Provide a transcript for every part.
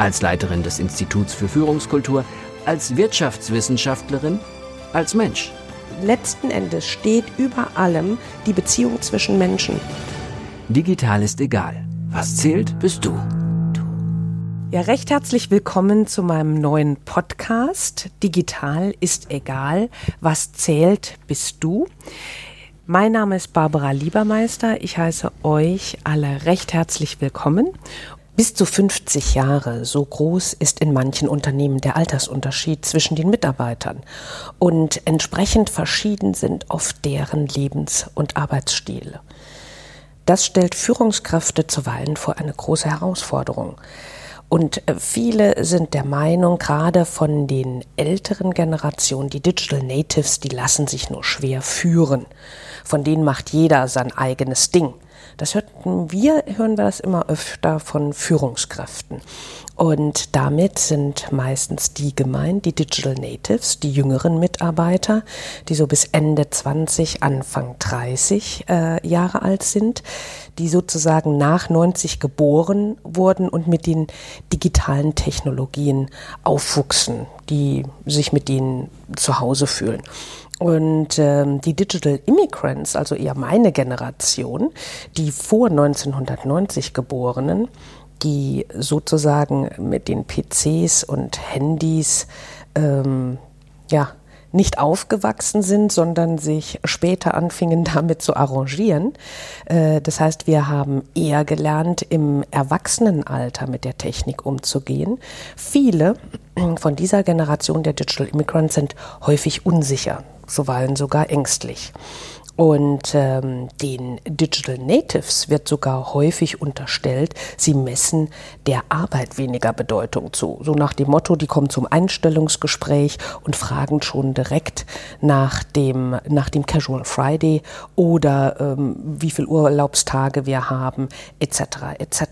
Als Leiterin des Instituts für Führungskultur, als Wirtschaftswissenschaftlerin, als Mensch. Letzten Endes steht über allem die Beziehung zwischen Menschen. Digital ist egal. Was zählt, bist du. Ja, recht herzlich willkommen zu meinem neuen Podcast. Digital ist egal. Was zählt, bist du. Mein Name ist Barbara Liebermeister. Ich heiße euch alle recht herzlich willkommen. Bis zu 50 Jahre, so groß ist in manchen Unternehmen der Altersunterschied zwischen den Mitarbeitern. Und entsprechend verschieden sind oft deren Lebens- und Arbeitsstile. Das stellt Führungskräfte zuweilen vor eine große Herausforderung. Und äh, viele sind der Meinung, gerade von den älteren Generationen, die Digital Natives, die lassen sich nur schwer führen. Von denen macht jeder sein eigenes Ding. Das hörten wir, hören wir das immer öfter von Führungskräften. Und damit sind meistens die gemeint, die Digital Natives, die jüngeren Mitarbeiter, die so bis Ende 20, Anfang 30 äh, Jahre alt sind, die sozusagen nach 90 geboren wurden und mit den digitalen Technologien aufwuchsen, die sich mit denen zu Hause fühlen. Und ähm, die Digital Immigrants, also eher meine Generation, die vor 1990 geborenen, die sozusagen mit den PCs und Handys ähm, ja nicht aufgewachsen sind, sondern sich später anfingen damit zu arrangieren. Äh, das heißt, wir haben eher gelernt, im Erwachsenenalter mit der Technik umzugehen. Viele von dieser Generation der Digital Immigrants sind häufig unsicher, zuweilen sogar ängstlich. Und ähm, den Digital Natives wird sogar häufig unterstellt, sie messen der Arbeit weniger Bedeutung zu. So nach dem Motto, die kommen zum Einstellungsgespräch und fragen schon direkt nach dem, nach dem Casual Friday oder ähm, wie viel Urlaubstage wir haben, etc. etc.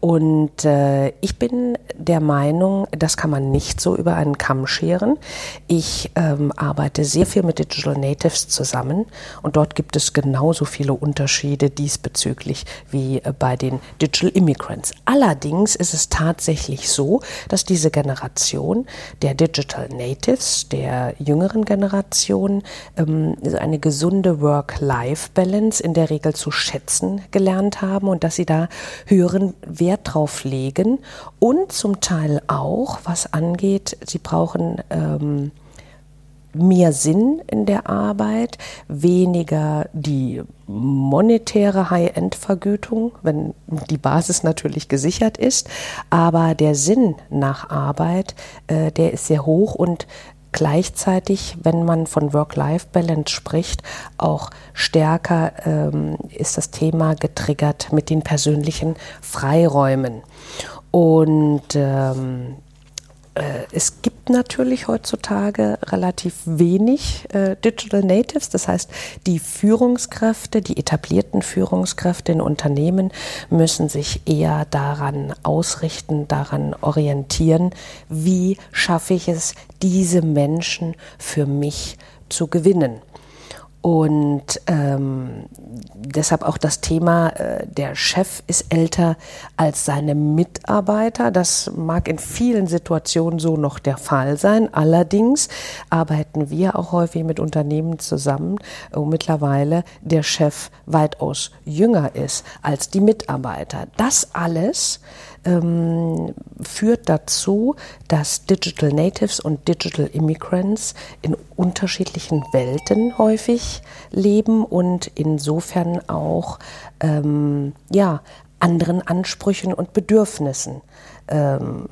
Und äh, ich bin der Meinung, das kann man nicht so über einen Kamm scheren. Ich ähm, arbeite sehr viel mit Digital Natives zusammen und dort gibt es genauso viele Unterschiede diesbezüglich wie äh, bei den Digital Immigrants. Allerdings ist es tatsächlich so, dass diese Generation der Digital Natives, der jüngeren Generation, ähm, eine gesunde Work-Life-Balance in der Regel zu schätzen gelernt haben und dass sie da höheren Wert drauf legen und zum Teil auch, was angeht, sie brauchen ähm, mehr Sinn in der Arbeit, weniger die monetäre High-End-Vergütung, wenn die Basis natürlich gesichert ist, aber der Sinn nach Arbeit, äh, der ist sehr hoch und gleichzeitig, wenn man von Work-Life-Balance spricht, auch stärker ähm, ist das Thema getriggert mit den persönlichen Freiräumen. Und ähm, äh, es gibt natürlich heutzutage relativ wenig äh, Digital Natives, das heißt, die Führungskräfte, die etablierten Führungskräfte in Unternehmen müssen sich eher daran ausrichten, daran orientieren, wie schaffe ich es, diese Menschen für mich zu gewinnen. Und ähm, deshalb auch das Thema, äh, der Chef ist älter als seine Mitarbeiter. Das mag in vielen Situationen so noch der Fall sein. Allerdings arbeiten wir auch häufig mit Unternehmen zusammen, wo mittlerweile der Chef weitaus jünger ist als die Mitarbeiter. Das alles ähm, führt dazu, dass Digital Natives und Digital Immigrants in unterschiedlichen Welten häufig leben und insofern auch ähm, ja, anderen Ansprüchen und Bedürfnissen ähm,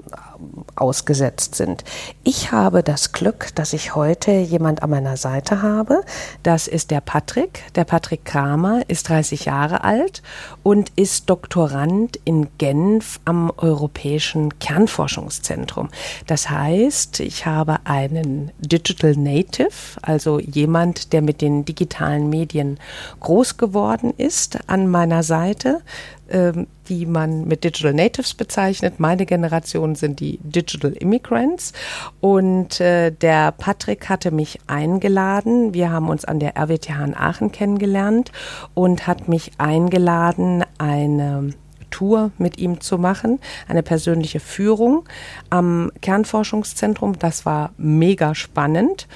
ausgesetzt sind. Ich habe das Glück, dass ich heute jemand an meiner Seite habe. Das ist der Patrick. Der Patrick Kramer ist 30 Jahre alt und ist Doktorand in Genf am Europäischen Kernforschungszentrum. Das heißt, ich habe einen Digital Native, also jemand, der mit den digitalen Medien groß geworden ist, an meiner Seite ähm, die man mit Digital Natives bezeichnet. Meine Generation sind die Digital Immigrants. Und äh, der Patrick hatte mich eingeladen. Wir haben uns an der RWTH in Aachen kennengelernt und hat mich eingeladen, eine Tour mit ihm zu machen, eine persönliche Führung am Kernforschungszentrum. Das war mega spannend.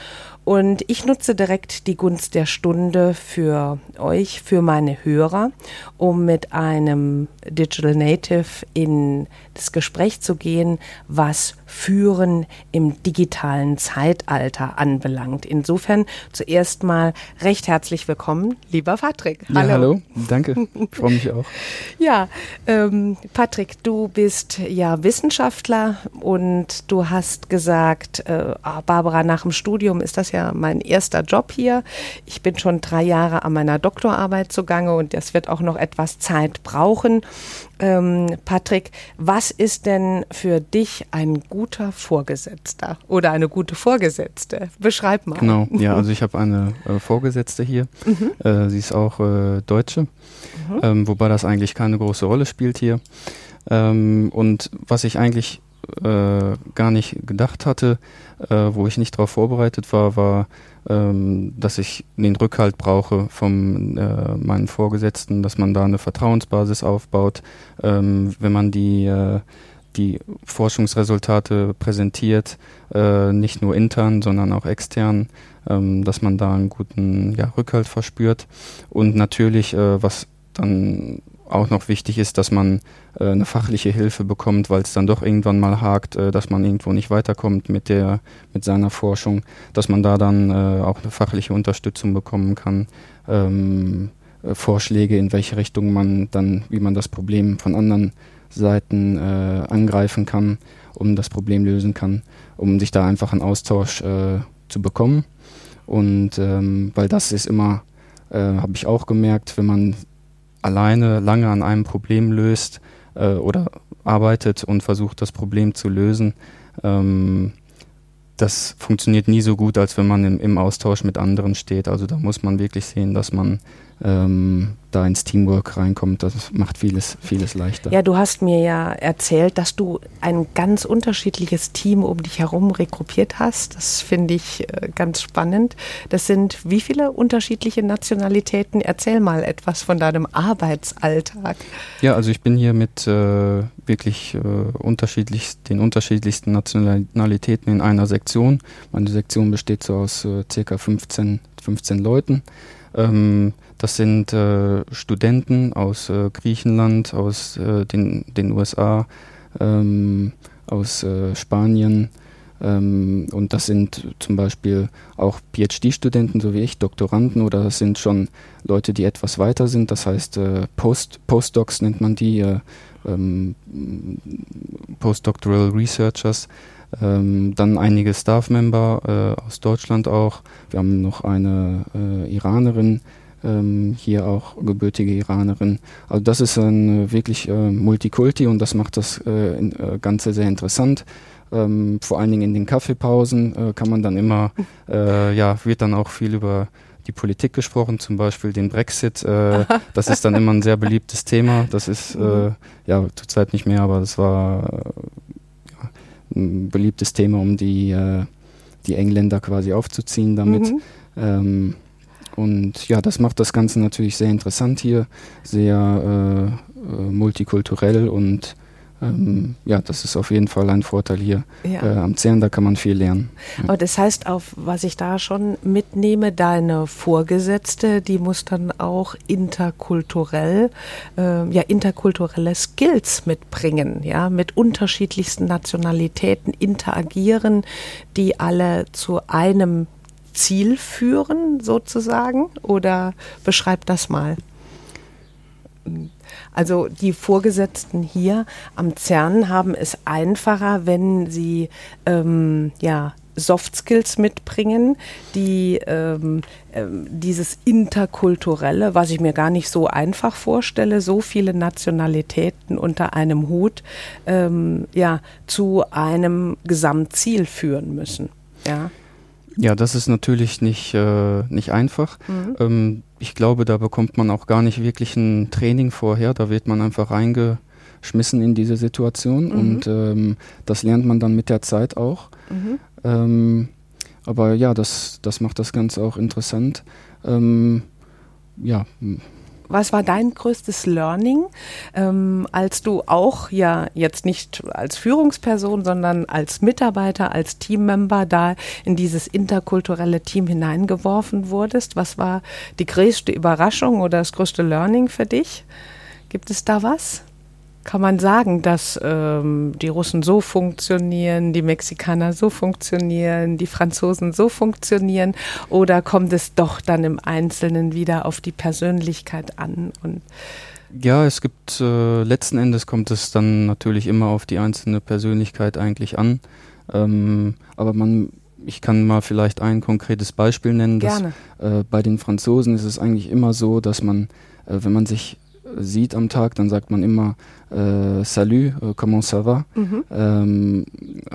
Und ich nutze direkt die Gunst der Stunde für euch, für meine Hörer, um mit einem Digital Native in das Gespräch zu gehen, was Führen im digitalen Zeitalter anbelangt. Insofern zuerst mal recht herzlich willkommen, lieber Patrick. Hallo. Ja, hallo, danke, ich freue mich auch. ja, ähm, Patrick, du bist ja Wissenschaftler und du hast gesagt, äh, ah, Barbara, nach dem Studium ist das ja mein erster Job hier. Ich bin schon drei Jahre an meiner Doktorarbeit zugange und das wird auch noch etwas Zeit brauchen. Ähm, Patrick, was ist denn für dich ein guter Vorgesetzter oder eine gute Vorgesetzte? Beschreib mal. Genau, ja, also ich habe eine äh, Vorgesetzte hier. Mhm. Äh, sie ist auch äh, Deutsche, mhm. ähm, wobei das eigentlich keine große Rolle spielt hier. Ähm, und was ich eigentlich äh, gar nicht gedacht hatte, äh, wo ich nicht darauf vorbereitet war, war, ähm, dass ich den Rückhalt brauche von äh, meinen Vorgesetzten, dass man da eine Vertrauensbasis aufbaut, ähm, wenn man die äh, die Forschungsresultate präsentiert, äh, nicht nur intern, sondern auch extern, ähm, dass man da einen guten ja, Rückhalt verspürt. Und natürlich, was dann auch noch wichtig ist, dass man äh, eine fachliche Hilfe bekommt, weil es dann doch irgendwann mal hakt, äh, dass man irgendwo nicht weiterkommt mit der mit seiner Forschung, dass man da dann äh, auch eine fachliche Unterstützung bekommen kann, ähm, äh, Vorschläge in welche Richtung man dann, wie man das Problem von anderen Seiten äh, angreifen kann, um das Problem lösen kann, um sich da einfach einen Austausch äh, zu bekommen. Und ähm, weil das ist immer habe ich auch gemerkt, wenn man alleine lange an einem Problem löst äh, oder arbeitet und versucht, das Problem zu lösen, ähm, das funktioniert nie so gut, als wenn man im, im, Austausch mit anderen steht. Also da muss man wirklich sehen, dass man ähm, da ins Teamwork reinkommt, das macht vieles, vieles leichter. Ja, du hast mir ja erzählt, dass du ein ganz unterschiedliches Team um dich herum rekrutiert hast. Das finde ich äh, ganz spannend. Das sind wie viele unterschiedliche Nationalitäten? Erzähl mal etwas von deinem Arbeitsalltag. Ja, also ich bin hier mit äh, wirklich äh, unterschiedlich, den unterschiedlichsten Nationalitäten in einer Sektion. Meine Sektion besteht so aus äh, circa 15, 15 Leuten. Ähm, das sind äh, Studenten aus äh, Griechenland, aus äh, den, den USA, ähm, aus äh, Spanien. Ähm, und das sind zum Beispiel auch PhD-Studenten, so wie ich, Doktoranden, oder das sind schon Leute, die etwas weiter sind. Das heißt, äh, Post, Postdocs nennt man die, äh, ähm, Postdoctoral Researchers. Ähm, dann einige Staff-Member äh, aus Deutschland auch. Wir haben noch eine äh, Iranerin, ähm, hier auch gebürtige Iranerin. Also das ist ein äh, wirklich äh, Multikulti und das macht das äh, in, äh, Ganze sehr interessant. Ähm, vor allen Dingen in den Kaffeepausen äh, kann man dann immer, äh, ja, wird dann auch viel über die Politik gesprochen, zum Beispiel den Brexit. Äh, das ist dann immer ein sehr beliebtes Thema. Das ist äh, ja zurzeit nicht mehr, aber das war äh, ein beliebtes Thema, um die, die Engländer quasi aufzuziehen damit. Mhm. Ähm, und ja, das macht das Ganze natürlich sehr interessant hier, sehr äh, äh, multikulturell und ähm, ja, das ist auf jeden Fall ein Vorteil hier ja. äh, am CERN, da kann man viel lernen. Ja. Aber das heißt, auf was ich da schon mitnehme, deine Vorgesetzte, die muss dann auch interkulturell, äh, ja, interkulturelle Skills mitbringen, ja, mit unterschiedlichsten Nationalitäten interagieren, die alle zu einem Ziel führen, sozusagen? Oder beschreib das mal. Also die Vorgesetzten hier am CERN haben es einfacher, wenn sie ähm, ja Soft Skills mitbringen, die ähm, äh, dieses interkulturelle, was ich mir gar nicht so einfach vorstelle, so viele Nationalitäten unter einem Hut, ähm, ja, zu einem Gesamtziel führen müssen. Ja. Ja, das ist natürlich nicht, äh, nicht einfach. Mhm. Ähm, ich glaube, da bekommt man auch gar nicht wirklich ein Training vorher. Da wird man einfach reingeschmissen in diese Situation mhm. und ähm, das lernt man dann mit der Zeit auch. Mhm. Ähm, aber ja, das, das macht das Ganze auch interessant. Ähm, ja, was war dein größtes Learning, ähm, als du auch ja jetzt nicht als Führungsperson, sondern als Mitarbeiter, als Teammember da in dieses interkulturelle Team hineingeworfen wurdest? Was war die größte Überraschung oder das größte Learning für dich? Gibt es da was? Kann man sagen, dass ähm, die Russen so funktionieren, die Mexikaner so funktionieren, die Franzosen so funktionieren? Oder kommt es doch dann im Einzelnen wieder auf die Persönlichkeit an? Und ja, es gibt äh, letzten Endes kommt es dann natürlich immer auf die einzelne Persönlichkeit eigentlich an. Ähm, aber man ich kann mal vielleicht ein konkretes Beispiel nennen. Gerne. Dass, äh, bei den Franzosen ist es eigentlich immer so, dass man, äh, wenn man sich sieht am Tag, dann sagt man immer äh, Salut, äh, comment ça va? Mhm. Ähm,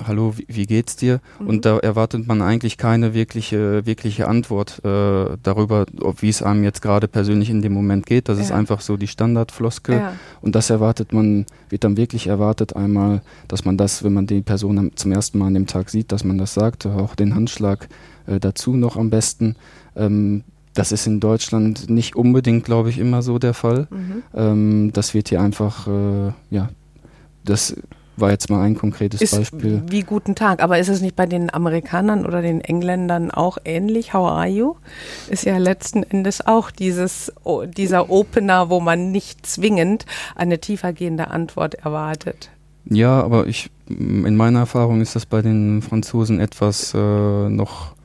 Hallo, wie, wie, geht's dir? Mhm. Und da erwartet man eigentlich keine wirkliche, wirkliche Antwort äh, darüber, ob wie es einem jetzt gerade persönlich in dem Moment geht. Das ja. ist einfach so die Standardfloskel. Ja. Und das erwartet man, wird dann wirklich erwartet einmal, dass man das, wenn man die Person zum ersten Mal an dem Tag sieht, dass man das sagt, auch den Handschlag äh, dazu noch am besten. Ähm, das ist in Deutschland nicht unbedingt, glaube ich, immer so der Fall. Mhm. Ähm, das wird hier einfach, äh, ja, das war jetzt mal ein konkretes ist Beispiel. Wie guten Tag, aber ist es nicht bei den Amerikanern oder den Engländern auch ähnlich? How are you? Ist ja letzten Endes auch dieses, dieser Opener, wo man nicht zwingend eine tiefergehende Antwort erwartet. Ja, aber ich, in meiner Erfahrung ist das bei den Franzosen etwas äh, noch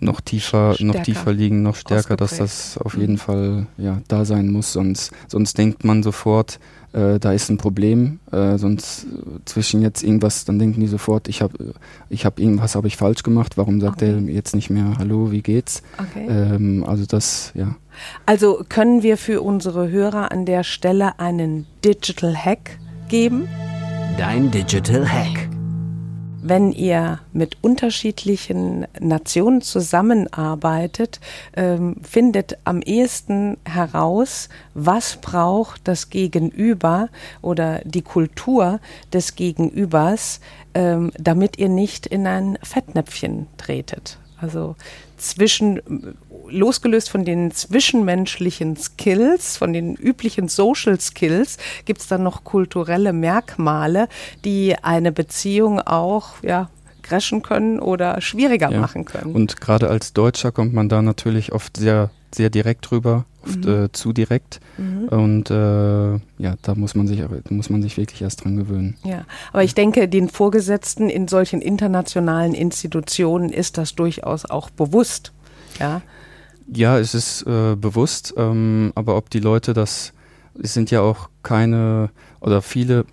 noch tiefer, stärker. noch tiefer liegen, noch stärker, dass das auf jeden mhm. Fall ja, da sein muss. Sonst, sonst denkt man sofort, äh, da ist ein Problem. Äh, sonst äh, zwischen jetzt irgendwas, dann denken die sofort, ich habe ich hab irgendwas habe ich falsch gemacht. Warum sagt okay. er jetzt nicht mehr Hallo, wie geht's? Okay. Ähm, also das, ja. Also können wir für unsere Hörer an der Stelle einen Digital Hack geben? Dein Digital Hack wenn ihr mit unterschiedlichen Nationen zusammenarbeitet, ähm, findet am ehesten heraus, was braucht das Gegenüber oder die Kultur des Gegenübers, ähm, damit ihr nicht in ein Fettnäpfchen tretet. Also zwischen, losgelöst von den zwischenmenschlichen Skills, von den üblichen Social Skills, gibt es dann noch kulturelle Merkmale, die eine Beziehung auch, ja, crashen können oder schwieriger ja. machen können. Und gerade als Deutscher kommt man da natürlich oft sehr, sehr direkt rüber, oft mhm. äh, zu direkt. Mhm. Und äh, ja, da muss man sich muss man sich wirklich erst dran gewöhnen. Ja, aber ich denke, den Vorgesetzten in solchen internationalen Institutionen ist das durchaus auch bewusst. Ja, ja es ist äh, bewusst, ähm, aber ob die Leute das, es sind ja auch keine oder viele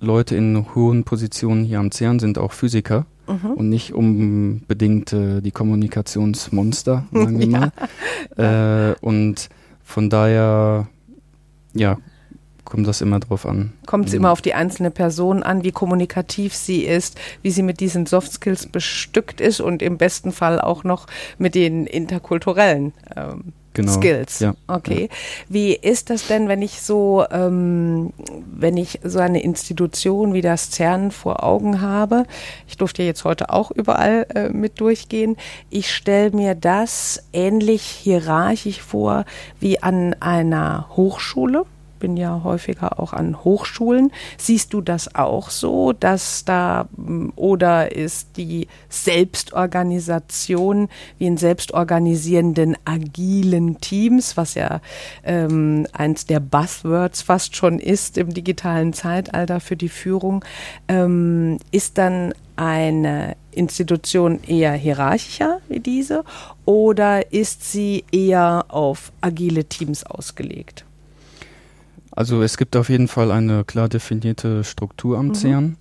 Leute in hohen Positionen hier am CERN sind auch Physiker mhm. und nicht unbedingt äh, die Kommunikationsmonster, sagen wir mal. ja. äh, und von daher, ja, kommt das immer drauf an. Kommt es immer auf die einzelne Person an, wie kommunikativ sie ist, wie sie mit diesen Soft Skills bestückt ist und im besten Fall auch noch mit den interkulturellen ähm, genau. Skills. Ja. Okay. Ja. Wie ist das denn, wenn ich so, ähm, wenn ich so eine Institution wie das CERN vor Augen habe? Ich durfte jetzt heute auch überall äh, mit durchgehen. Ich stelle mir das ähnlich hierarchisch vor wie an einer Hochschule bin ja häufiger auch an Hochschulen. Siehst du das auch so, dass da oder ist die Selbstorganisation wie in selbstorganisierenden agilen Teams, was ja ähm, eins der Buzzwords fast schon ist im digitalen Zeitalter für die Führung, ähm, ist dann eine Institution eher hierarchischer wie diese oder ist sie eher auf agile Teams ausgelegt? Also es gibt auf jeden Fall eine klar definierte Struktur am mhm. CERN.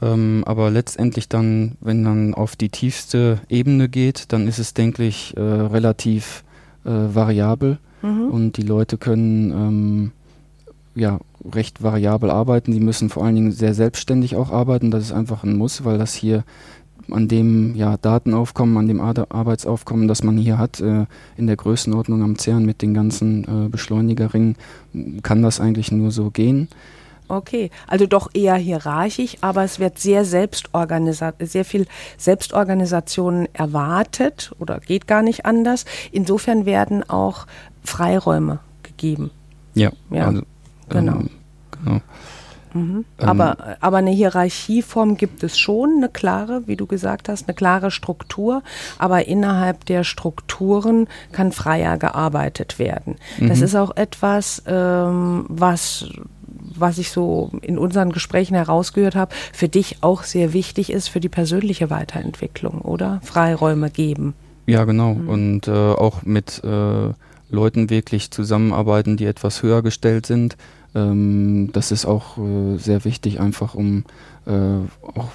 Ähm, aber letztendlich dann, wenn man auf die tiefste Ebene geht, dann ist es, denke ich, äh, relativ äh, variabel mhm. und die Leute können ähm, ja recht variabel arbeiten. Die müssen vor allen Dingen sehr selbstständig auch arbeiten. Das ist einfach ein Muss, weil das hier an dem ja, Datenaufkommen, an dem Ar Arbeitsaufkommen, das man hier hat, äh, in der Größenordnung am CERN mit den ganzen äh, Beschleunigerringen, kann das eigentlich nur so gehen. Okay, also doch eher hierarchisch, aber es wird sehr sehr viel Selbstorganisation erwartet oder geht gar nicht anders. Insofern werden auch Freiräume gegeben. Ja, ja. Also, genau. Ähm, genau. Mhm. Ähm, aber, aber eine Hierarchieform gibt es schon, eine klare, wie du gesagt hast, eine klare Struktur, aber innerhalb der Strukturen kann freier gearbeitet werden. Mhm. Das ist auch etwas, ähm, was was ich so in unseren Gesprächen herausgehört habe, für dich auch sehr wichtig ist für die persönliche Weiterentwicklung, oder? Freiräume geben. Ja, genau. Mhm. Und äh, auch mit äh, Leuten wirklich zusammenarbeiten, die etwas höher gestellt sind, ähm, das ist auch äh, sehr wichtig, einfach um äh, auch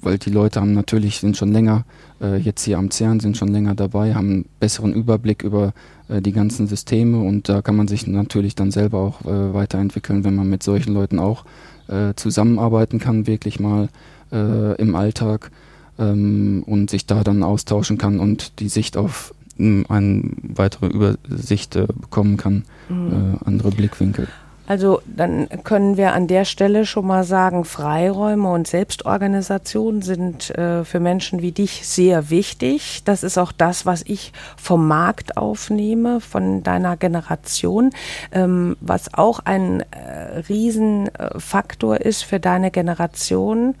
weil die Leute haben natürlich, sind schon länger äh, jetzt hier am CERN, sind schon länger dabei, haben einen besseren Überblick über äh, die ganzen Systeme und da kann man sich natürlich dann selber auch äh, weiterentwickeln, wenn man mit solchen Leuten auch äh, zusammenarbeiten kann, wirklich mal äh, im Alltag ähm, und sich da dann austauschen kann und die Sicht auf ähm, eine weitere Übersicht bekommen kann, mhm. andere Blickwinkel. Also dann können wir an der Stelle schon mal sagen, Freiräume und Selbstorganisation sind äh, für Menschen wie dich sehr wichtig. Das ist auch das, was ich vom Markt aufnehme, von deiner Generation, ähm, was auch ein äh, Riesenfaktor ist für deine Generation,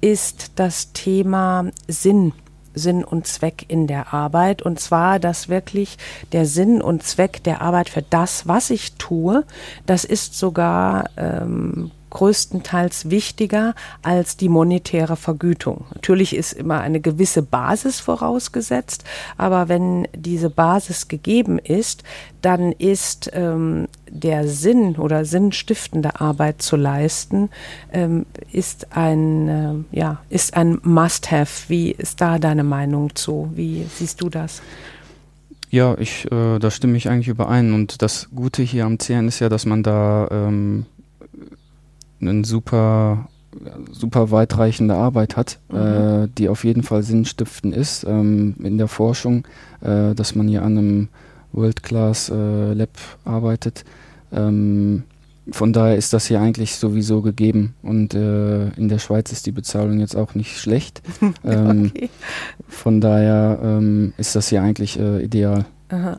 ist das Thema Sinn. Sinn und Zweck in der Arbeit. Und zwar, dass wirklich der Sinn und Zweck der Arbeit für das, was ich tue, das ist sogar ähm, größtenteils wichtiger als die monetäre Vergütung. Natürlich ist immer eine gewisse Basis vorausgesetzt, aber wenn diese Basis gegeben ist, dann ist ähm, der Sinn oder sinnstiftende Arbeit zu leisten, ähm, ist ein, äh, ja, ein Must-have. Wie ist da deine Meinung zu? Wie siehst du das? Ja, ich, äh, da stimme ich eigentlich überein. Und das Gute hier am CERN ist ja, dass man da ähm, eine super, super weitreichende Arbeit hat, mhm. äh, die auf jeden Fall sinnstiftend ist ähm, in der Forschung, äh, dass man hier an einem World-Class-Lab äh, arbeitet. Ähm, von daher ist das hier eigentlich sowieso gegeben und äh, in der Schweiz ist die Bezahlung jetzt auch nicht schlecht. ähm, okay. Von daher ähm, ist das hier eigentlich äh, ideal.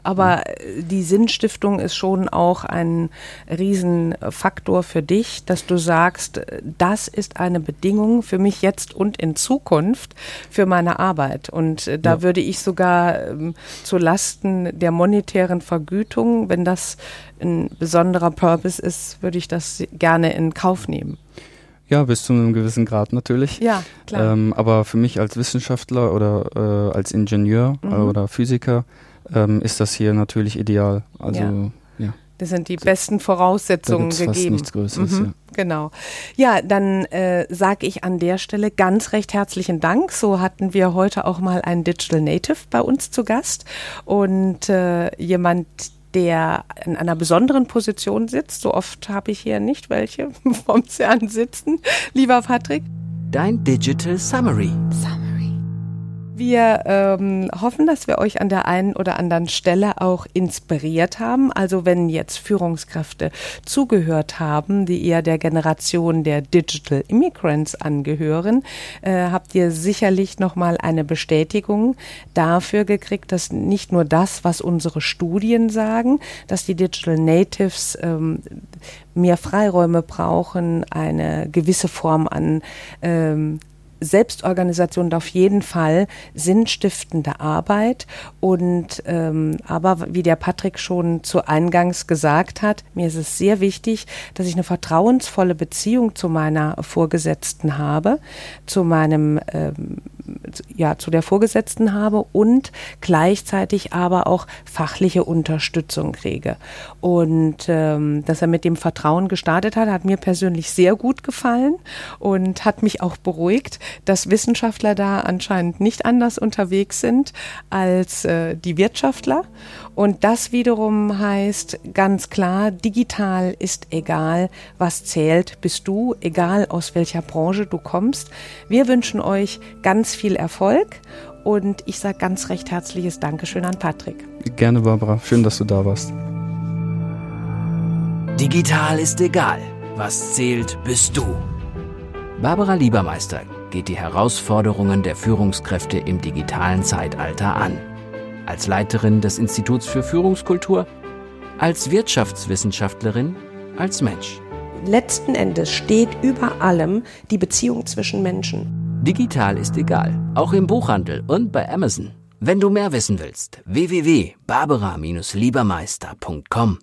Aber die Sinnstiftung ist schon auch ein Riesenfaktor für dich, dass du sagst, das ist eine Bedingung für mich jetzt und in Zukunft für meine Arbeit. Und äh, da ja. würde ich sogar ähm, zu Lasten der monetären Vergütung, wenn das ein besonderer Purpose ist, würde ich das gerne in Kauf nehmen. Ja, bis zu einem gewissen Grad natürlich. Ja, klar. Ähm, aber für mich als Wissenschaftler oder äh, als Ingenieur mhm. oder Physiker ähm, ist das hier natürlich ideal. Also ja. ja. Das sind die besten Voraussetzungen da gegeben. Fast nichts Größeres, mhm, ja. Genau. Ja, dann äh, sage ich an der Stelle ganz recht herzlichen Dank. So hatten wir heute auch mal einen Digital Native bei uns zu Gast und äh, jemand, der in einer besonderen Position sitzt. So oft habe ich hier nicht welche vom CERN sitzen. Lieber Patrick. Dein Digital Summary. Summary. Wir ähm, hoffen, dass wir euch an der einen oder anderen Stelle auch inspiriert haben. Also wenn jetzt Führungskräfte zugehört haben, die eher der Generation der Digital Immigrants angehören, äh, habt ihr sicherlich nochmal eine Bestätigung dafür gekriegt, dass nicht nur das, was unsere Studien sagen, dass die Digital Natives ähm, mehr Freiräume brauchen, eine gewisse Form an ähm, Selbstorganisation auf jeden Fall sinnstiftende Arbeit. Und ähm, aber wie der Patrick schon zu Eingangs gesagt hat, mir ist es sehr wichtig, dass ich eine vertrauensvolle Beziehung zu meiner Vorgesetzten habe, zu meinem ähm, ja zu der Vorgesetzten habe und gleichzeitig aber auch fachliche Unterstützung kriege. Und ähm, dass er mit dem Vertrauen gestartet hat, hat mir persönlich sehr gut gefallen und hat mich auch beruhigt, dass Wissenschaftler da anscheinend nicht anders unterwegs sind als äh, die Wirtschaftler. Und das wiederum heißt ganz klar, digital ist egal, was zählt, bist du, egal aus welcher Branche du kommst. Wir wünschen euch ganz viel Erfolg und ich sage ganz recht herzliches Dankeschön an Patrick. Gerne, Barbara. Schön, dass du da warst. Digital ist egal. Was zählt, bist du. Barbara Liebermeister geht die Herausforderungen der Führungskräfte im digitalen Zeitalter an. Als Leiterin des Instituts für Führungskultur, als Wirtschaftswissenschaftlerin, als Mensch. Letzten Endes steht über allem die Beziehung zwischen Menschen. Digital ist egal, auch im Buchhandel und bei Amazon. Wenn du mehr wissen willst, www.barbara-liebermeister.com